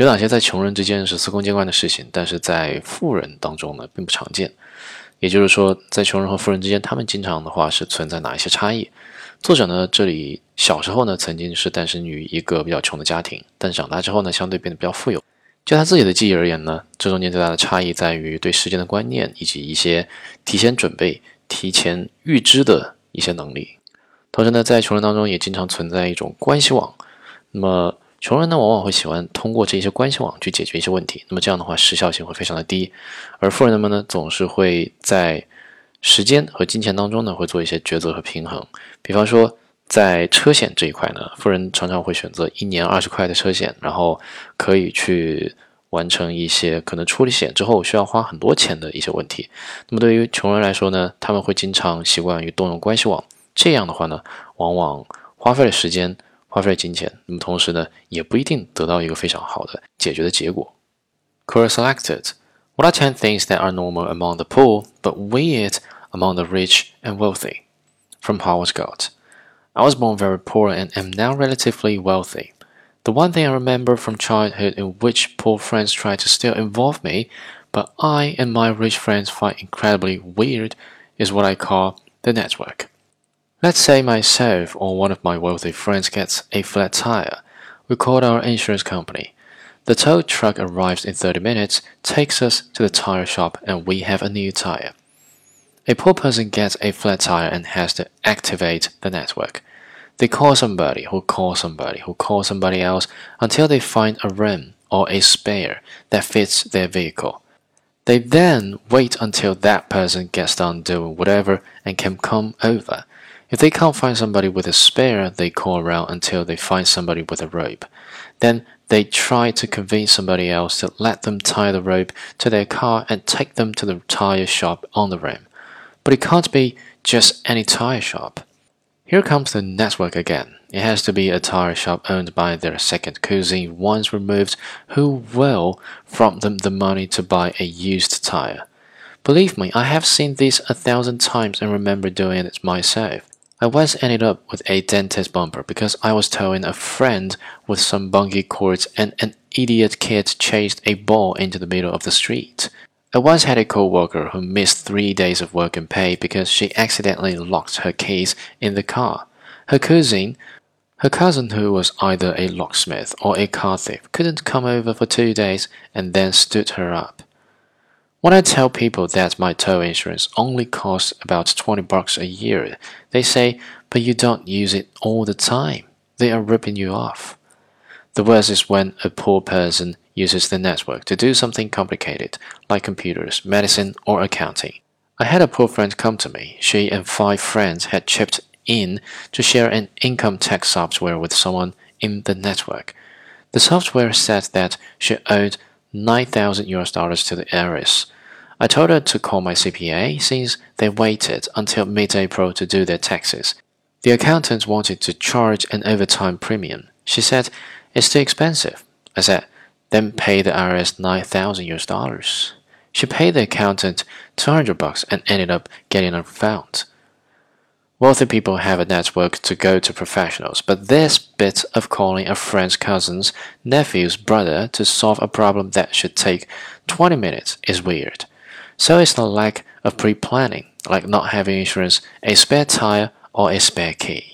有哪些在穷人之间是司空见惯的事情，但是在富人当中呢并不常见？也就是说，在穷人和富人之间，他们经常的话是存在哪一些差异？作者呢这里小时候呢曾经是诞生于一个比较穷的家庭，但长大之后呢相对变得比较富有。就他自己的记忆而言呢，这中间最大的差异在于对时间的观念以及一些提前准备、提前预知的一些能力。同时呢，在穷人当中也经常存在一种关系网，那么。穷人呢，往往会喜欢通过这些关系网去解决一些问题，那么这样的话时效性会非常的低，而富人们呢，总是会在时间和金钱当中呢，会做一些抉择和平衡。比方说，在车险这一块呢，富人常常会选择一年二十块的车险，然后可以去完成一些可能出了险之后需要花很多钱的一些问题。那么对于穷人来说呢，他们会经常习惯于动用关系网，这样的话呢，往往花费了时间。花费金钱，那么同时呢，也不一定得到一个非常好的解决的结果。Core selected. What are 10 things that are normal among the poor but weird among the rich and wealthy? From Howard Galt. I was born very poor and am now relatively wealthy. The one thing I remember from childhood in which poor friends tried to still involve me, but I and my rich friends find incredibly weird, is what I call the network. Let's say myself or one of my wealthy friends gets a flat tire. We call our insurance company. The tow truck arrives in 30 minutes, takes us to the tire shop, and we have a new tire. A poor person gets a flat tire and has to activate the network. They call somebody who calls somebody who calls somebody else until they find a rim or a spare that fits their vehicle. They then wait until that person gets done doing whatever and can come over. If they can't find somebody with a spare, they call around until they find somebody with a rope. Then they try to convince somebody else to let them tie the rope to their car and take them to the tire shop on the rim. But it can't be just any tire shop. Here comes the network again. It has to be a tire shop owned by their second cousin once removed who will front them the money to buy a used tire. Believe me, I have seen this a thousand times and remember doing it myself. I once ended up with a dentist bumper because I was towing a friend with some bungee cords and an idiot kid chased a ball into the middle of the street. I once had a co-worker who missed three days of work and pay because she accidentally locked her keys in the car. Her cousin, her cousin who was either a locksmith or a car thief, couldn't come over for two days and then stood her up. When I tell people that my tow insurance only costs about 20 bucks a year, they say, but you don't use it all the time. They are ripping you off. The worst is when a poor person uses the network to do something complicated, like computers, medicine, or accounting. I had a poor friend come to me. She and five friends had chipped in to share an income tax software with someone in the network. The software said that she owed 9,000 US dollars to the IRS. I told her to call my CPA since they waited until mid April to do their taxes. The accountant wanted to charge an overtime premium. She said, It's too expensive. I said, Then pay the IRS 9,000 US dollars. She paid the accountant 200 bucks and ended up getting a refund. Wealthy people have a network to go to professionals, but this bit of calling a friend's cousin's nephew's brother to solve a problem that should take 20 minutes is weird. So is the lack of pre planning, like not having insurance, a spare tire, or a spare key.